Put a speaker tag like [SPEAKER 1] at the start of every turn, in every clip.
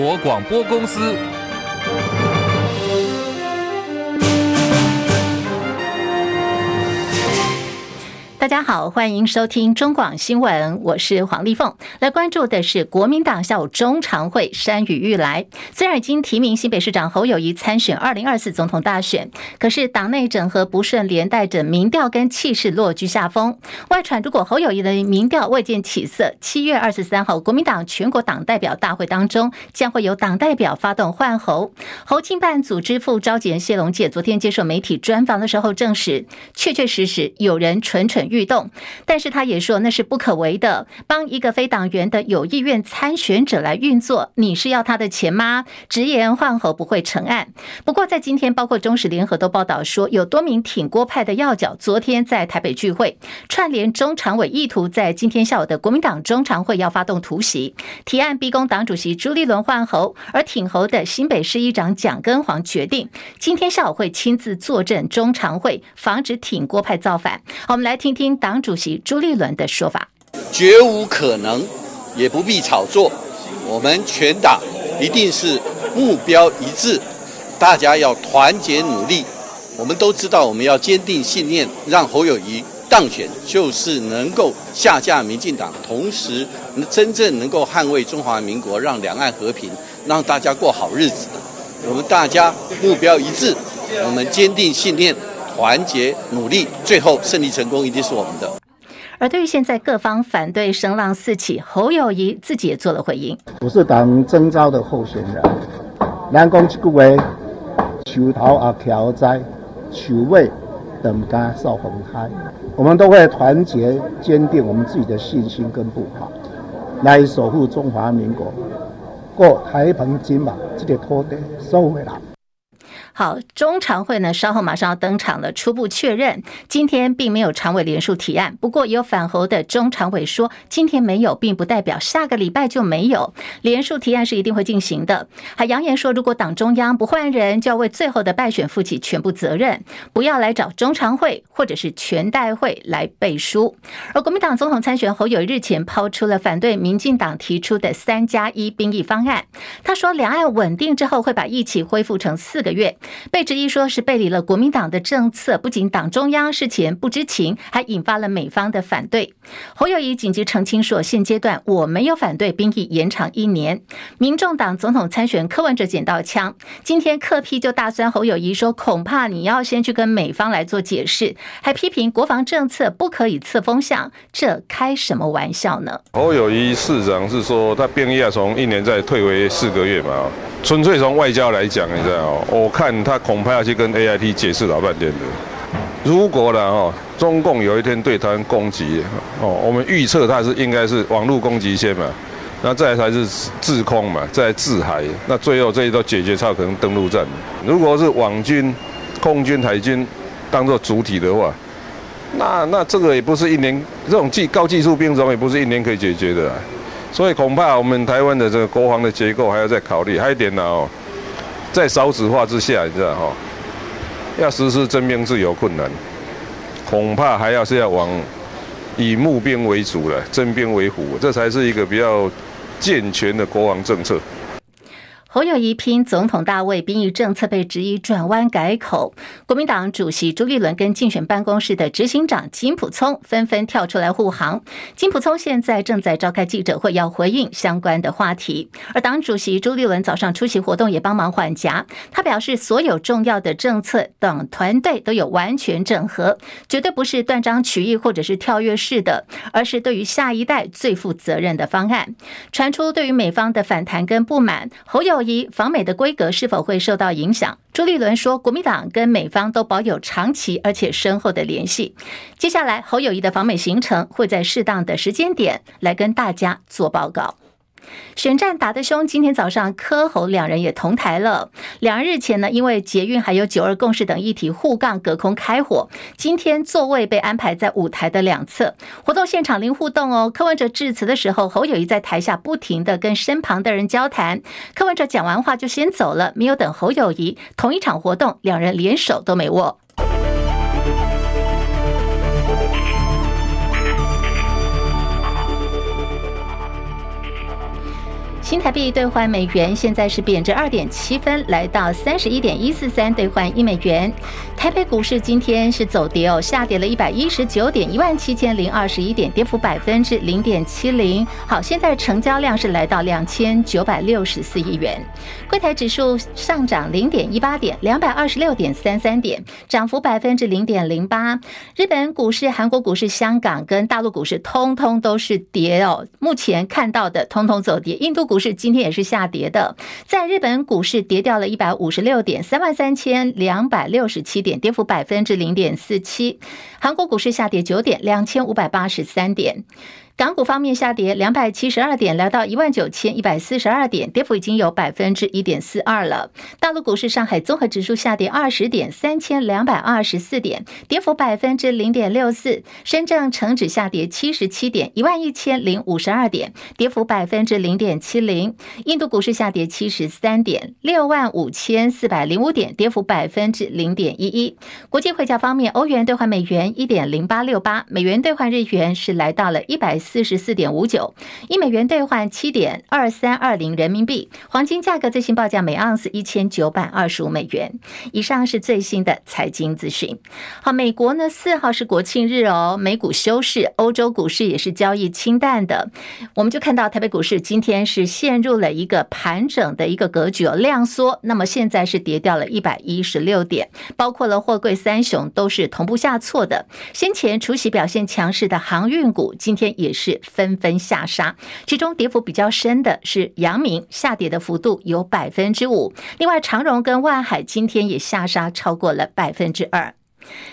[SPEAKER 1] 国广播公司。
[SPEAKER 2] 大家好，欢迎收听中广新闻，我是黄丽凤。来关注的是国民党下午中常会山雨欲来。虽然已经提名新北市长侯友谊参选二零二四总统大选，可是党内整合不顺，连带着民调跟气势落居下风。外传如果侯友谊的民调未见起色，七月二十三号国民党全国党代表大会当中，将会有党代表发动换侯。侯亲办组织副召集人谢龙介昨天接受媒体专访的时候证实，确确实实有人蠢蠢欲动，但是他也说那是不可为的。帮一个非党员的有意愿参选者来运作，你是要他的钱吗？直言换侯不会成案。不过在今天，包括中时联合都报道说，有多名挺郭派的要角昨天在台北聚会，串联中常委，意图在今天下午的国民党中常会要发动突袭，提案逼宫党主席朱立伦换侯。而挺侯的新北市议长蒋根煌决定今天下午会亲自坐镇中常会，防止挺郭派造反。我们来听。听党主席朱立伦的说法，
[SPEAKER 3] 绝无可能，也不必炒作。我们全党一定是目标一致，大家要团结努力。我们都知道，我们要坚定信念，让侯友谊当选，就是能够下架民进党，同时真正能够捍卫中华民国，让两岸和平，让大家过好日子。我们大家目标一致，我们坚定信念。团结努力，最后胜利成功一定是我们的。
[SPEAKER 2] 而对于现在各方反对声浪四起，侯友谊自己也做了回应：“
[SPEAKER 4] 我是党征召的候选人，南宫之位，求桃啊调哉，求位等家少红开，我们都会团结坚定我们自己的信心跟步伐，来守护中华民国，过台澎金马这个土地收回来。”
[SPEAKER 2] 好，中常会呢，稍后马上要登场了。初步确认，今天并没有常委联署提案。不过，有反侯的中常委说，今天没有，并不代表下个礼拜就没有联署提案是一定会进行的。还扬言说，如果党中央不换人，就要为最后的败选负起全部责任，不要来找中常会或者是全代会来背书。而国民党总统参选侯友日前抛出了反对民进党提出的三加一兵役方案。他说，两岸稳定之后会把役期恢复成四个月。被质疑说是背离了国民党的政策，不仅党中央事前不知情，还引发了美方的反对。侯友宜紧急澄清说，现阶段我没有反对兵役延长一年。民众党总统参选柯文哲捡到枪，今天柯批就大酸侯友宜说，恐怕你要先去跟美方来做解释，还批评国防政策不可以测风向，这开什么玩笑呢？
[SPEAKER 5] 侯友宜市长是说他兵役要从一年再退回四个月嘛，纯粹从外交来讲，你知道，我看。他恐怕要去跟 A I T 解释老半天的。如果呢，哦，中共有一天对台湾攻击，哦，我们预测它是应该是网络攻击先嘛，那再才是制空嘛，再制海，那最后这一道解决才可能登陆战。如果是网军、空军、海军当做主体的话，那那这个也不是一年这种技高技术兵种也不是一年可以解决的，所以恐怕我们台湾的这个国防的结构还要再考虑。还有一点呢，哦。在少子化之下，你知道哈，要实施征兵制有困难，恐怕还要是要往以募兵为主了，征兵为辅，这才是一个比较健全的国防政策。
[SPEAKER 2] 侯友宜拼总统大位，兵役政策被质疑转弯改口。国民党主席朱立伦跟竞选办公室的执行长金普聪纷纷跳出来护航。金普聪现在正在召开记者会，要回应相关的话题。而党主席朱立伦早上出席活动，也帮忙缓颊。他表示，所有重要的政策，等团队都有完全整合，绝对不是断章取义或者是跳跃式的，而是对于下一代最负责任的方案。传出对于美方的反弹跟不满，侯友。一访美的规格是否会受到影响？朱立伦说，国民党跟美方都保有长期而且深厚的联系。接下来，侯友谊的访美行程会在适当的时间点来跟大家做报告。选战打得凶，今天早上柯侯两人也同台了。两人日前呢，因为捷运还有九二共识等议题护杠隔空开火，今天座位被安排在舞台的两侧。活动现场零互动哦。柯文哲致辞的时候，侯友谊在台下不停地跟身旁的人交谈。柯文哲讲完话就先走了，没有等侯友谊。同一场活动，两人连手都没握。新台币兑换美元现在是贬值二点七分，来到三十一点一四三兑换一美元。台北股市今天是走跌哦，下跌了一百一十九点，一万七千零二十一点，跌幅百分之零点七零。好，现在成交量是来到两千九百六十四亿元。柜台指数上涨零点一八点，两百二十六点三三点，涨幅百分之零点零八。日本股市、韩国股市、香港跟大陆股市通通都是跌哦。目前看到的通通走跌，印度股。股市今天也是下跌的，在日本股市跌掉了一百五十六点，三万三千两百六十七点，跌幅百分之零点四七。韩国股市下跌九点，两千五百八十三点。港股方面下跌两百七十二点，来到一万九千一百四十二点，跌幅已经有百分之一点四二了。大陆股市，上海综合指数下跌二十点，三千两百二十四点，跌幅百分之零点六四。深圳成指下跌七十七点，一万一千零五十二点，跌幅百分之零点七零。印度股市下跌七十三点，六万五千四百零五点，跌幅百分之零点一一。国际汇价方面，欧元兑换美元一点零八六八，美元兑换日元是来到了一百。四十四点五九，一美元兑换七点二三二零人民币。黄金价格最新报价每盎司一千九百二十五美元。以上是最新的财经资讯。好，美国呢四号是国庆日哦，美股休市，欧洲股市也是交易清淡的。我们就看到台北股市今天是陷入了一个盘整的一个格局哦，量缩。那么现在是跌掉了一百一十六点，包括了货柜三雄都是同步下挫的。先前除息表现强势的航运股，今天也是。纷纷下杀，其中跌幅比较深的是阳明，下跌的幅度有百分之五。另外，长荣跟万海今天也下杀超过了百分之二。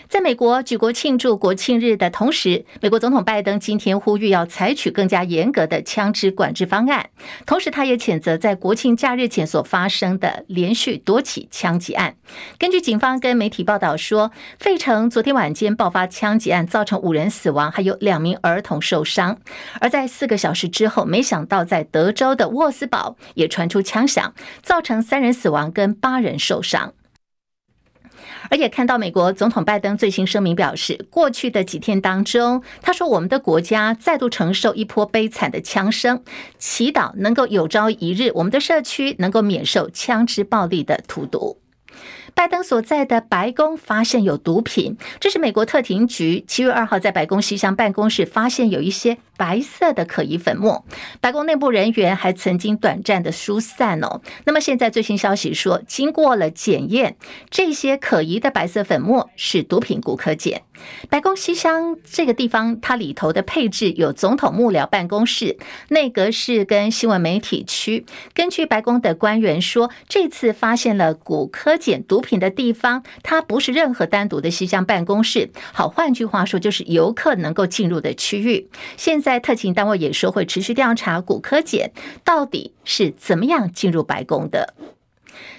[SPEAKER 2] 在美国举国庆祝国庆日的同时，美国总统拜登今天呼吁要采取更加严格的枪支管制方案。同时，他也谴责在国庆假日前所发生的连续多起枪击案。根据警方跟媒体报道说，费城昨天晚间爆发枪击案，造成五人死亡，还有两名儿童受伤。而在四个小时之后，没想到在德州的沃斯堡也传出枪响，造成三人死亡跟八人受伤。而且看到美国总统拜登最新声明表示，过去的几天当中，他说我们的国家再度承受一波悲惨的枪声，祈祷能够有朝一日我们的社区能够免受枪支暴力的荼毒。拜登所在的白宫发现有毒品，这是美国特勤局七月二号在白宫西厢办公室发现有一些白色的可疑粉末，白宫内部人员还曾经短暂的疏散哦。那么现在最新消息说，经过了检验，这些可疑的白色粉末是毒品古柯碱。白宫西厢这个地方，它里头的配置有总统幕僚办公室、内阁室跟新闻媒体区。根据白宫的官员说，这次发现了古柯碱毒品的地方，它不是任何单独的西厢办公室。好，换句话说，就是游客能够进入的区域。现在特勤单位也说会持续调查古柯碱到底是怎么样进入白宫的。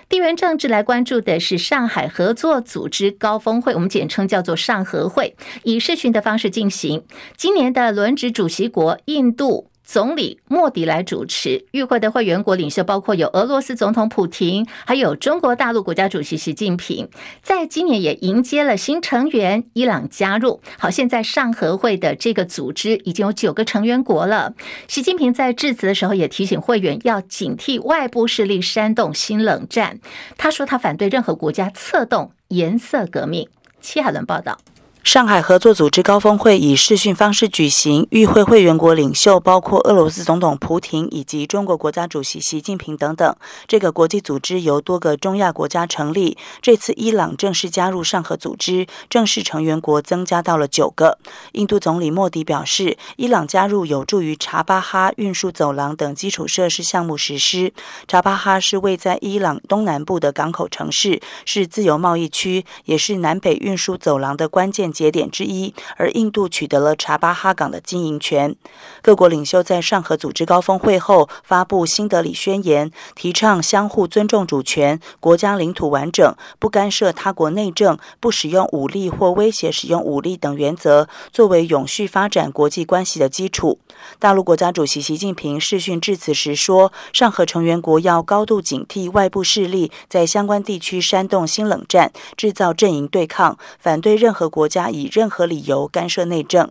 [SPEAKER 2] 地缘政治来关注的是上海合作组织高峰会，我们简称叫做上合会，以视讯的方式进行。今年的轮值主席国印度。总理莫迪来主持与会的会员国领袖包括有俄罗斯总统普廷，还有中国大陆国家主席习近平。在今年也迎接了新成员伊朗加入。好，现在上合会的这个组织已经有九个成员国了。习近平在致辞的时候也提醒会员要警惕外部势力煽动新冷战。他说他反对任何国家策动颜色革命。戚海伦报道。
[SPEAKER 1] 上海合作组织高峰会以视讯方式举行，与会会员国领袖包括俄罗斯总统普廷以及中国国家主席习近平等等。这个国际组织由多个中亚国家成立，这次伊朗正式加入上合组织，正式成员国增加到了九个。印度总理莫迪表示，伊朗加入有助于查巴哈运输走廊等基础设施项目实施。查巴哈是位在伊朗东南部的港口城市，是自由贸易区，也是南北运输走廊的关键。节点之一，而印度取得了查巴哈港的经营权。各国领袖在上合组织高峰会后发布新德里宣言，提倡相互尊重主权、国家领土完整、不干涉他国内政、不使用武力或威胁使用武力等原则，作为永续发展国际关系的基础。大陆国家主席习近平视讯致辞时说：“上合成员国要高度警惕外部势力在相关地区煽动新冷战，制造阵营对抗，反对任何国家。”以任何理由干涉内政。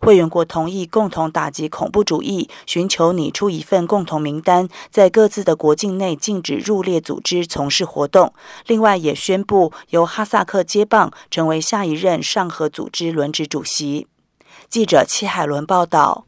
[SPEAKER 1] 会员国同意共同打击恐怖主义，寻求拟出一份共同名单，在各自的国境内禁止入列组织从事活动。另外，也宣布由哈萨克接棒，成为下一任上合组织轮值主席。记者戚海伦报道。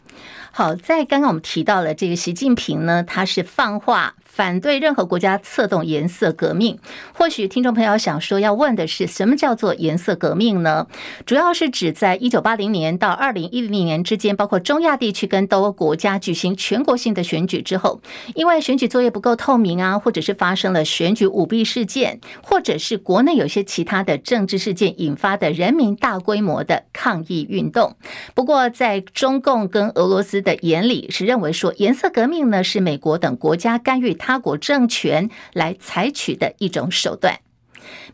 [SPEAKER 2] 好，在刚刚我们提到了这个习近平呢，他是放话。反对任何国家策动颜色革命。或许听众朋友想说，要问的是什么叫做颜色革命呢？主要是指在一九八零年到二零一零年之间，包括中亚地区跟东欧国家举行全国性的选举之后，因为选举作业不够透明啊，或者是发生了选举舞弊事件，或者是国内有些其他的政治事件引发的人民大规模的抗议运动。不过，在中共跟俄罗斯的眼里，是认为说颜色革命呢是美国等国家干预他国政权来采取的一种手段。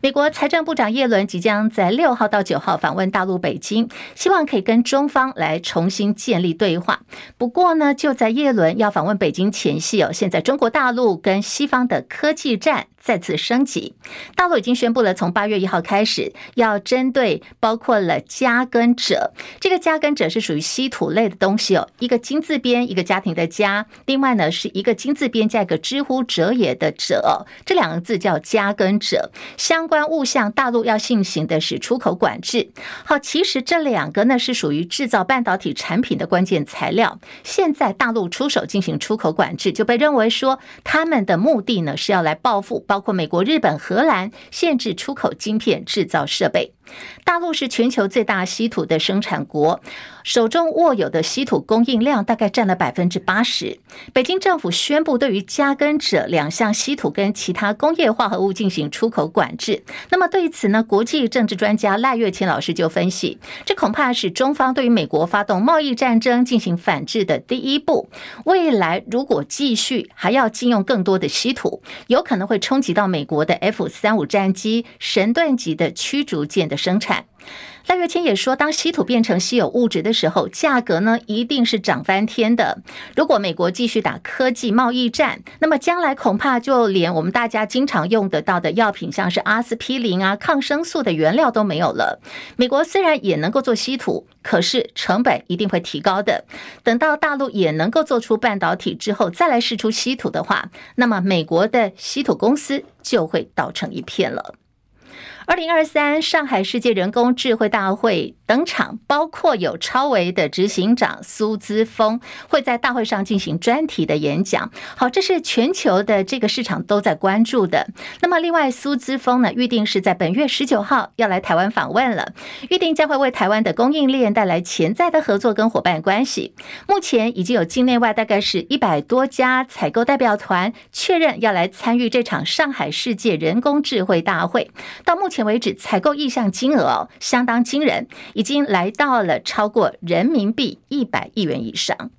[SPEAKER 2] 美国财政部长耶伦即将在六号到九号访问大陆北京，希望可以跟中方来重新建立对话。不过呢，就在耶伦要访问北京前夕哦，现在中国大陆跟西方的科技战。再次升级，大陆已经宣布了，从八月一号开始，要针对包括了加跟者，这个加跟者是属于稀土类的东西哦，一个金字边，一个家庭的家，另外呢是一个金字边加一个之乎者也的者，这两个字叫加跟者。相关物项，大陆要进行的是出口管制。好，其实这两个呢是属于制造半导体产品的关键材料，现在大陆出手进行出口管制，就被认为说他们的目的呢是要来报复。包括美国、日本、荷兰限制出口晶片制造设备。大陆是全球最大稀土的生产国，手中握有的稀土供应量大概占了百分之八十。北京政府宣布对于加跟者两项稀土跟其他工业化合物进行出口管制。那么对此呢，国际政治专家赖月琴老师就分析，这恐怕是中方对于美国发动贸易战争进行反制的第一步。未来如果继续还要禁用更多的稀土，有可能会冲击到美国的 F 三五战机、神盾级的驱逐舰的生产。赖月清也说，当稀土变成稀有物质的时候，价格呢一定是涨翻天的。如果美国继续打科技贸易战，那么将来恐怕就连我们大家经常用得到的药品，像是阿司匹林啊、抗生素的原料都没有了。美国虽然也能够做稀土，可是成本一定会提高的。等到大陆也能够做出半导体之后，再来试出稀土的话，那么美国的稀土公司就会倒成一片了。二零二三上海世界人工智慧大会登场，包括有超维的执行长苏姿峰会在大会上进行专题的演讲。好，这是全球的这个市场都在关注的。那么，另外苏姿峰呢，预定是在本月十九号要来台湾访问了，预定将会为台湾的供应链带来潜在的合作跟伙伴关系。目前已经有境内外大概是一百多家采购代表团确认要来参与这场上海世界人工智慧大会。到目目前为止，采购意向金额哦，相当惊人，已经来到了超过人民币一百亿元以上。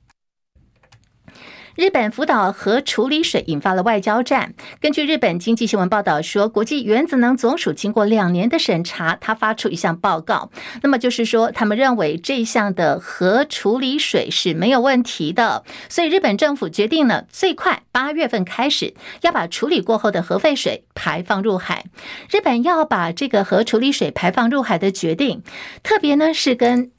[SPEAKER 2] 日本福岛核处理水引发了外交战。根据日本经济新闻报道说，国际原子能总署经过两年的审查，他发出一项报告。那么就是说，他们认为这项的核处理水是没有问题的。所以日本政府决定呢，最快八月份开始要把处理过后的核废水排放入海。日本要把这个核处理水排放入海的决定，特别呢是跟。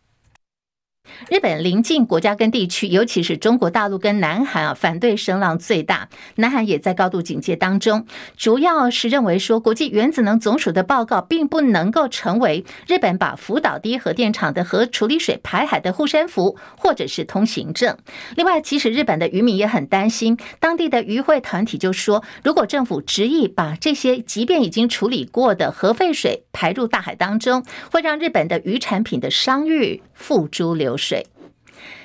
[SPEAKER 2] 日本邻近国家跟地区，尤其是中国大陆跟南韩啊，反对声浪最大。南韩也在高度警戒当中，主要是认为说，国际原子能总署的报告并不能够成为日本把福岛第一核电厂的核处理水排海的护身符，或者是通行证。另外，其实日本的渔民也很担心，当地的渔会团体就说，如果政府执意把这些即便已经处理过的核废水排入大海当中，会让日本的渔产品的商誉付诸流水。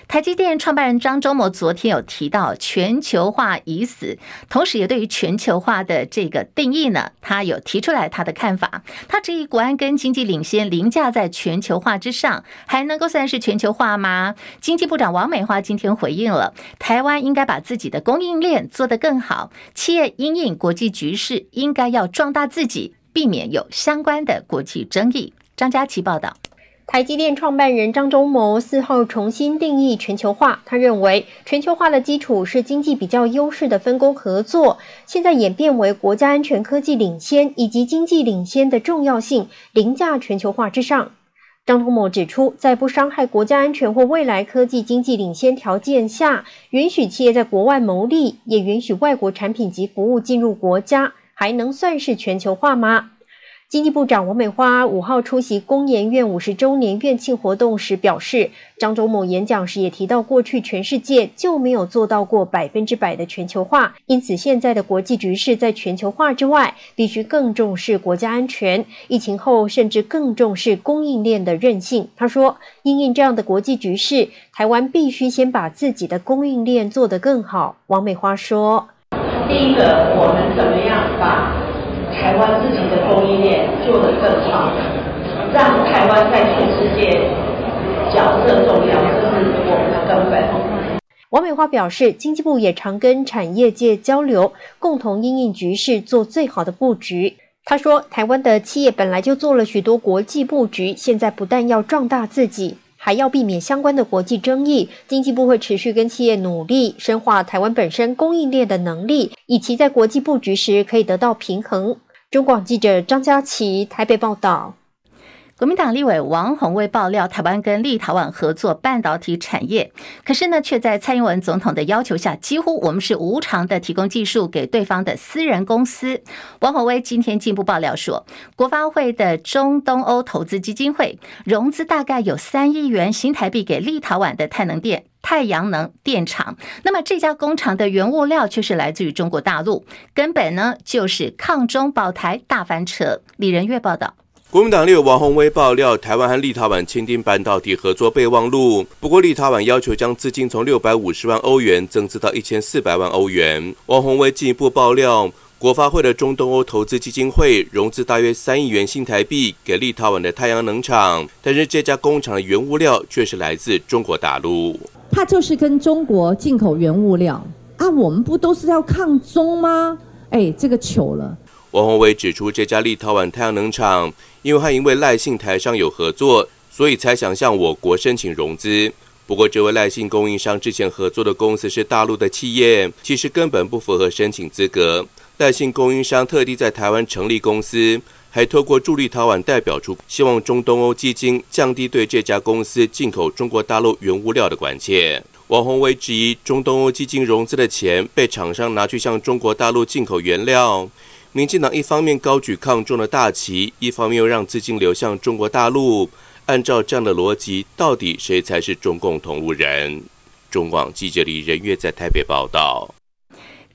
[SPEAKER 2] 台积电创办人张忠谋昨天有提到全球化已死，同时也对于全球化的这个定义呢，他有提出来他的看法。他质疑国安跟经济领先凌驾在全球化之上，还能够算是全球化吗？经济部长王美花今天回应了，台湾应该把自己的供应链做得更好，企业因应国际局势应该要壮大自己，避免有相关的国际争议。张佳琪报道。
[SPEAKER 6] 台积电创办人张忠谋四号重新定义全球化，他认为全球化的基础是经济比较优势的分工合作，现在演变为国家安全科技领先以及经济领先的重要性凌驾全球化之上。张忠谋指出，在不伤害国家安全或未来科技经济领先条件下，允许企业在国外牟利，也允许外国产品及服务进入国家，还能算是全球化吗？经济部长王美花五号出席工研院五十周年院庆活动时表示，张忠谋演讲时也提到，过去全世界就没有做到过百分之百的全球化，因此现在的国际局势在全球化之外，必须更重视国家安全，疫情后甚至更重视供应链的韧性。他说，因应这样的国际局势，台湾必须先把自己的供应链做得更好。王美花说，
[SPEAKER 7] 第一个，我们怎么样把台湾自己的供应链做得更好，让台湾在全世界角色重要，这是我们的根本。
[SPEAKER 6] 王美花表示，经济部也常跟产业界交流，共同因应局势做最好的布局。他说，台湾的企业本来就做了许多国际布局，现在不但要壮大自己，还要避免相关的国际争议。经济部会持续跟企业努力，深化台湾本身供应链的能力，以及在国际布局时可以得到平衡。中广记者张佳琪台北报道。
[SPEAKER 2] 国民党立委王鸿薇爆料，台湾跟立陶宛合作半导体产业，可是呢，却在蔡英文总统的要求下，几乎我们是无偿的提供技术给对方的私人公司。王鸿薇今天进一步爆料说，国发会的中东欧投资基金会融资大概有三亿元新台币给立陶宛的太能电。太阳能电厂，那么这家工厂的原物料却是来自于中国大陆，根本呢就是抗中保台大翻车。李仁月报道，
[SPEAKER 8] 国民党立委王宏威爆料，台湾和立陶宛签订半导体合作备忘录，不过立陶宛要求将资金从六百五十万欧元增资到一千四百万欧元。王宏威进一步爆料。国发会的中东欧投资基金会融资大约三亿元新台币给立陶宛的太阳能厂，但是这家工厂的原物料却是来自中国大陆。
[SPEAKER 9] 它就是跟中国进口原物料啊，我们不都是要抗中吗？哎，这个糗了。
[SPEAKER 8] 王宏伟指出，这家立陶宛太阳能厂，因为他因为赖姓台商有合作，所以才想向我国申请融资。不过，这位赖姓供应商之前合作的公司是大陆的企业，其实根本不符合申请资格。赖姓供应商特地在台湾成立公司，还透过驻立陶宛代表处，希望中东欧基金降低对这家公司进口中国大陆原物料的关切。王宏伟质疑中东欧基金融资的钱被厂商拿去向中国大陆进口原料。民进党一方面高举抗中的大旗，一方面又让资金流向中国大陆。按照这样的逻辑，到底谁才是中共同路人？中广记者李仁月在台北报道。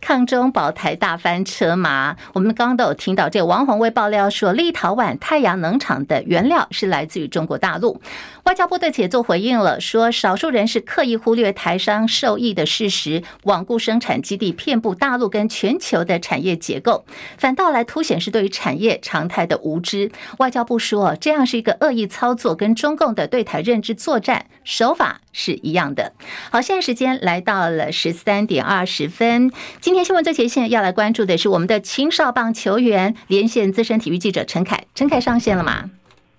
[SPEAKER 2] 抗中保台大翻车吗？我们刚刚都有听到，这个王鸿薇爆料说，立陶宛太阳能厂的原料是来自于中国大陆。外交部对此也做回应了，说少数人是刻意忽略台商受益的事实，罔顾生产基地遍布大陆跟全球的产业结构，反倒来凸显是对于产业常态的无知。外交部说，这样是一个恶意操作，跟中共的对台认知作战手法是一样的。好，现在时间来到了十三点二十分，今今天新闻最前线要来关注的是我们的青少棒球员，连线资深体育记者陈凯。陈凯上线了吗？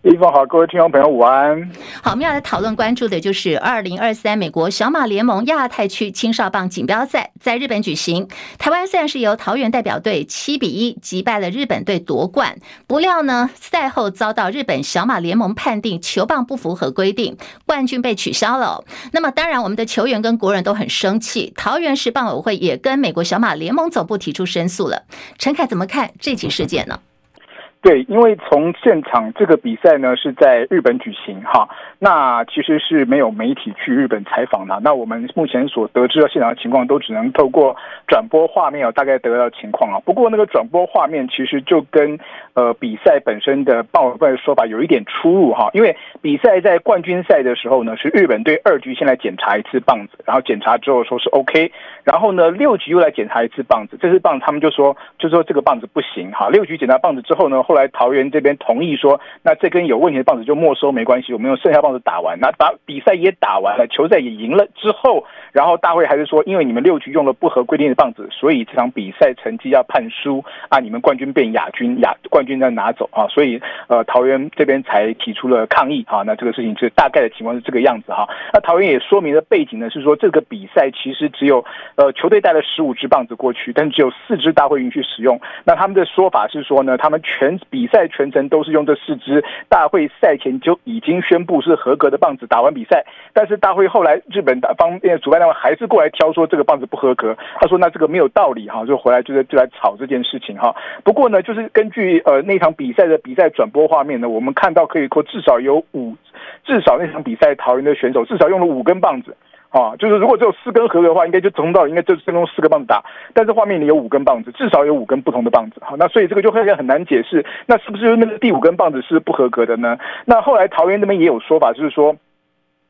[SPEAKER 10] 一峰好，各位听众朋友午安。
[SPEAKER 2] 好，我们要来讨论关注的就是二零二三美国小马联盟亚太区青少棒锦标赛在日本举行。台湾虽然是由桃园代表队七比一击败了日本队夺冠，不料呢赛后遭到日本小马联盟判定球棒不符合规定，冠军被取消了。那么当然，我们的球员跟国人都很生气，桃园市棒委会也跟美国小马联盟总部提出申诉了。陈凯怎么看这起事件呢？
[SPEAKER 10] 对，因为从现场这个比赛呢是在日本举行哈，那其实是没有媒体去日本采访的。那我们目前所得知的现场的情况，都只能透过转播画面大概得到情况啊。不过那个转播画面其实就跟呃比赛本身的棒委会的说法有一点出入哈。因为比赛在冠军赛的时候呢，是日本队二局先来检查一次棒子，然后检查之后说是 OK，然后呢六局又来检查一次棒子，这次棒子他们就说就说这个棒子不行哈。六局检查棒子之后呢。后来桃园这边同意说，那这根有问题的棒子就没收，没关系，我们用剩下棒子打完，那把比赛也打完了，球赛也赢了之后，然后大会还是说，因为你们六局用了不合规定的棒子，所以这场比赛成绩要判输啊，你们冠军变亚军，亚冠军再拿走啊，所以呃桃园这边才提出了抗议啊，那这个事情是大概的情况是这个样子哈，那桃园也说明了背景呢，是说这个比赛其实只有呃球队带了十五支棒子过去，但只有四支大会允许使用，那他们的说法是说呢，他们全比赛全程都是用这四支，大会赛前就已经宣布是合格的棒子，打完比赛，但是大会后来日本打方面主办单位还是过来挑说这个棒子不合格，他说那这个没有道理哈，就回来就是就来吵这件事情哈。不过呢，就是根据呃那场比赛的比赛转播画面呢，我们看到可以说至少有五，至少那场比赛桃园的选手至少用了五根棒子。啊，就是如果只有四根合格的话，应该就从头到应该就是用四个棒子打。但是画面里有五根棒子，至少有五根不同的棒子。好，那所以这个就会很难解释，那是不是那个第五根棒子是不合格的呢？那后来桃园那边也有说法，就是说。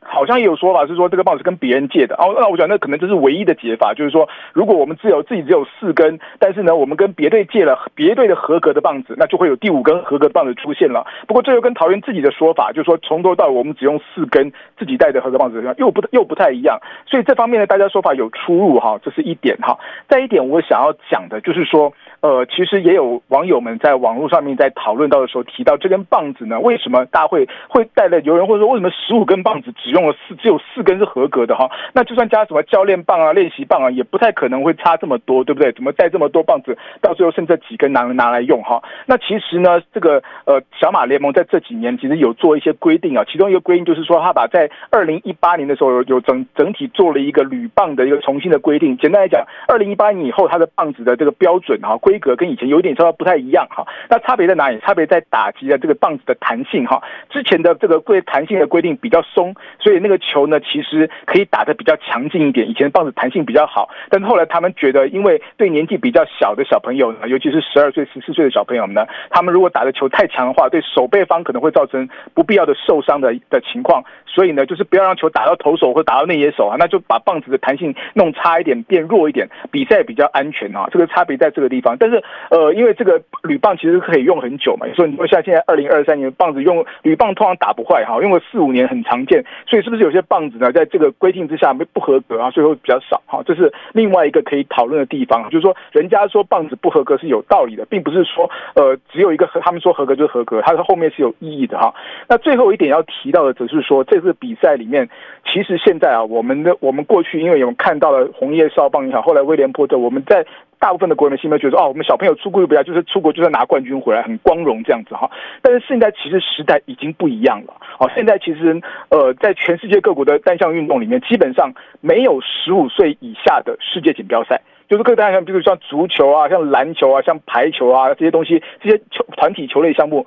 [SPEAKER 10] 好像也有说法是说这个棒子跟别人借的哦，那我想那可能这是唯一的解法，就是说如果我们只有自己只有四根，但是呢我们跟别队借了别队的合格的棒子，那就会有第五根合格棒子出现了。不过这又跟桃园自己的说法，就是说从头到尾我们只用四根自己带的合格棒子，又不又不太一样。所以这方面呢，大家说法有出入哈，这是一点哈。再一点我想要讲的就是说。呃，其实也有网友们在网络上面在讨论到的时候提到，这根棒子呢，为什么大会会带了？有人会说，为什么十五根棒子只用了四，只有四根是合格的哈？那就算加什么教练棒啊、练习棒啊，也不太可能会差这么多，对不对？怎么带这么多棒子，到最后剩这几根拿拿来用哈？那其实呢，这个呃小马联盟在这几年其实有做一些规定啊，其中一个规定就是说，他把在二零一八年的时候有整整体做了一个铝棒的一个重新的规定。简单来讲，二零一八年以后，它的棒子的这个标准哈。规格跟以前有点稍微不太一样哈，那差别在哪里？差别在打击的这个棒子的弹性哈。之前的这个规弹性的规定比较松，所以那个球呢，其实可以打得比较强劲一点。以前棒子弹性比较好，但是后来他们觉得，因为对年纪比较小的小朋友呢，尤其是十二岁、十四岁的小朋友们呢，他们如果打的球太强的话，对手背方可能会造成不必要的受伤的的情况。所以呢，就是不要让球打到投手或打到内野手啊，那就把棒子的弹性弄差一点，变弱一点，比赛比较安全啊。这个差别在这个地方。但是，呃，因为这个铝棒其实可以用很久嘛，所以你说像现在二零二三年棒子用铝棒通常打不坏哈，用了四五年很常见。所以是不是有些棒子呢，在这个规定之下没不合格啊，所以会比较少哈？这是另外一个可以讨论的地方，就是说人家说棒子不合格是有道理的，并不是说呃只有一个他们说合格就合格，它的后面是有意义的哈。那最后一点要提到的，只是说这。次比赛里面，其实现在啊，我们的我们过去因为有看到了红叶少棒也好，后来威廉波特，我们在大部分的国人的心里觉得哦，我们小朋友出国又不要，就是出国就是拿冠军回来，很光荣这样子哈。但是现在其实时代已经不一样了，哦，现在其实呃，在全世界各国的单项运动里面，基本上没有十五岁以下的世界锦标赛，就是各单项，比如像足球啊、像篮球啊、像排球啊这些东西，这些球团体球类项目。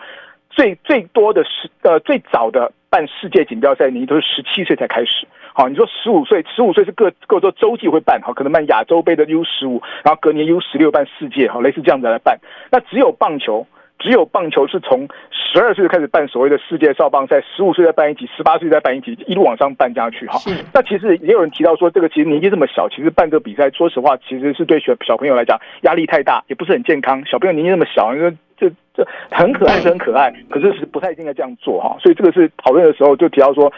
[SPEAKER 10] 最最多的是呃最早的办世界锦标赛你都是十七岁才开始，好，你说十五岁，十五岁是各各州洲际会办，好，可能办亚洲杯的 U 十五，然后隔年 U 十六办世界，好，类似这样子来办。那只有棒球，只有棒球是从十二岁就开始办所谓的世界少棒赛，十五岁再办一级，十八岁再办一级，一路往上办下去，哈。那其实也有人提到说，这个其实年纪这么小，其实办这个比赛，说实话，其实是对小小朋友来讲压力太大，也不是很健康。小朋友年纪那么小，因为很可爱是很可爱，可是是不太应该这样做哈，所以这个是讨论的时候就提到说。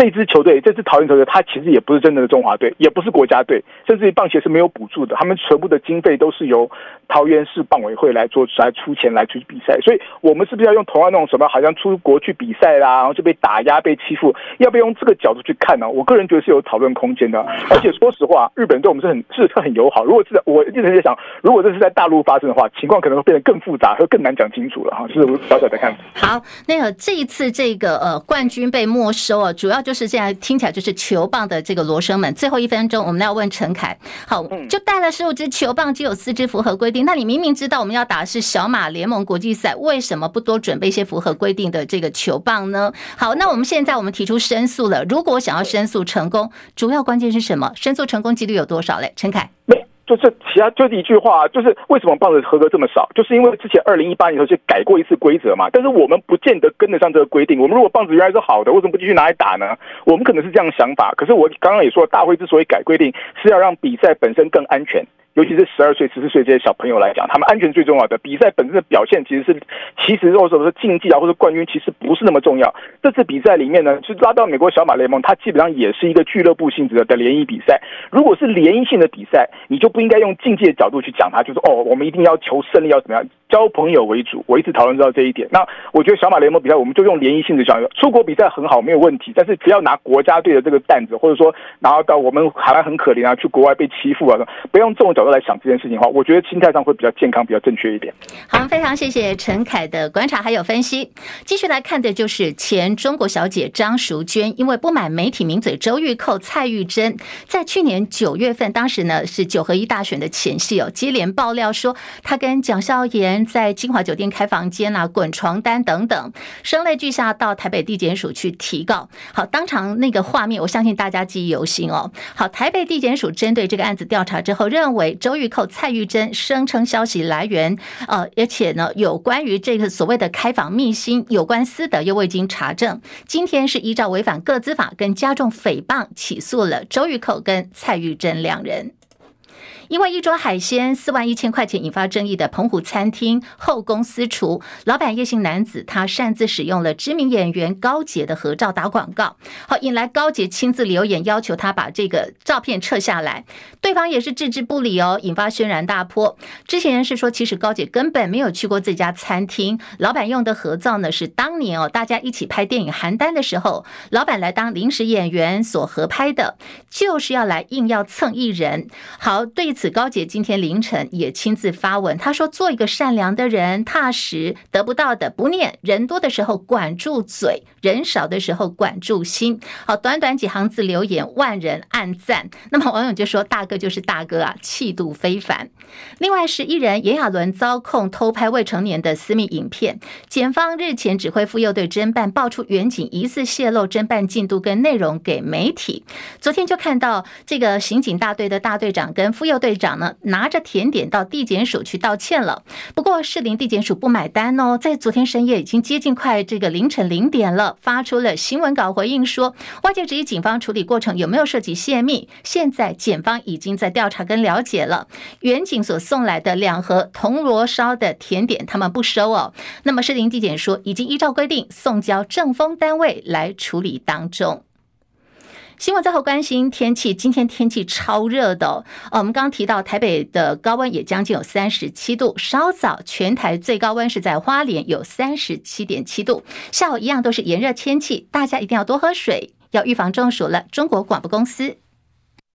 [SPEAKER 10] 这支球队，这支桃园球队，他其实也不是真正的中华队，也不是国家队，甚至于棒协是没有补助的，他们全部的经费都是由桃园市棒委会来做，来出钱来去比赛。所以，我们是不是要用同样那种什么，好像出国去比赛啦，然后就被打压、被欺负？要不要用这个角度去看呢？我个人觉得是有讨论空间的。而且说实话，日本对我们是很是很友好。如果是在我一直在想，如果这是在大陆发生的话，情况可能会变得更复杂，会更难讲清楚了哈。这是我小小的看法。
[SPEAKER 2] 好，那个这一次这个呃冠军被没收啊，主要就是现在听起来。就是球棒的这个罗生门，最后一分钟，我们要问陈凯。好，就带了十五支球棒，只有四支符合规定。那你明明知道我们要打的是小马联盟国际赛，为什么不多准备一些符合规定的这个球棒呢？好，那我们现在我们提出申诉了。如果想要申诉成功，主要关键是什么？申诉成功几率有多少嘞？陈凯。
[SPEAKER 10] 就是其他就是一句话，就是为什么棒子合格这么少？就是因为之前二零一八年的时候就改过一次规则嘛。但是我们不见得跟得上这个规定。我们如果棒子原来是好的，为什么不继续拿来打呢？我们可能是这样想法。可是我刚刚也说，大会之所以改规定，是要让比赛本身更安全。尤其是十二岁、十四岁这些小朋友来讲，他们安全最重要的。比赛本身的表现其实是，其实或者说竞技啊，或者冠军，其实不是那么重要。这次比赛里面呢，是拉到美国小马联盟，它基本上也是一个俱乐部性质的联谊比赛。如果是联谊性的比赛，你就不应该用竞技的角度去讲它，就是哦，我们一定要求胜利，要怎么样？交朋友为主。我一直讨论到这一点。那我觉得小马联盟比赛，我们就用联谊性的讲，出国比赛很好，没有问题。但是不要拿国家队的这个担子，或者说拿到我们海外很可怜啊，去国外被欺负啊，不用这种角度来想这件事情的话，我觉得心态上会比较健康，比较正确一点。
[SPEAKER 2] 好，非常谢谢陈凯的观察还有分析。继续来看的就是前中国小姐张淑娟，因为不满媒体名嘴周玉蔻、蔡玉珍，在去年九月份，当时呢是九合一大选的前夕哦，接连爆料说她跟蒋孝严在金华酒店开房间啊、滚床单等等，声泪俱下到台北地检署去提告。好，当场那个画面，我相信大家记忆犹新哦。好，台北地检署针对这个案子调查之后，认为周玉蔻、蔡玉珍声称消息来源，呃，而且呢，有关于这个所谓的开房秘辛，有关私德又未经查证。今天是依照违反个资法跟加重诽谤起诉了周玉蔻跟蔡玉珍两人。因为一桌海鲜四万一千块钱引发争议的澎湖餐厅后宫私厨，老板叶姓男子他擅自使用了知名演员高捷的合照打广告，好引来高捷亲自留言要求他把这个照片撤下来，对方也是置之不理哦，引发轩然大波。知情人士说，其实高捷根本没有去过这家餐厅，老板用的合照呢是当年哦大家一起拍电影《邯郸》的时候，老板来当临时演员所合拍的，就是要来硬要蹭艺人。好对。此高姐今天凌晨也亲自发文，他说：“做一个善良的人，踏实，得不到的不念。人多的时候管住嘴，人少的时候管住心。”好，短短几行字留言，万人暗赞。那么网友就说：“大哥就是大哥啊，气度非凡。”另外是艺人炎亚纶遭控偷拍未成年的私密影片，检方日前指挥妇幼队侦办，爆出远警疑似泄露侦办进度跟内容给媒体。昨天就看到这个刑警大队的大队长跟妇幼队。队长呢，拿着甜点到地检署去道歉了，不过士林地检署不买单哦，在昨天深夜已经接近快这个凌晨零点了，发出了新闻稿回应说，外界质疑警方处理过程有没有涉及泄密，现在检方已经在调查跟了解了。员警所送来的两盒铜锣烧的甜点，他们不收哦。那么士林地检说，已经依照规定送交政风单位来处理当中。新闻最后关心天气，今天天气超热的哦。我们刚刚提到台北的高温也将近有三十七度，稍早全台最高温是在花莲有三十七点七度。下午一样都是炎热天气，大家一定要多喝水，要预防中暑了。中国广播公司。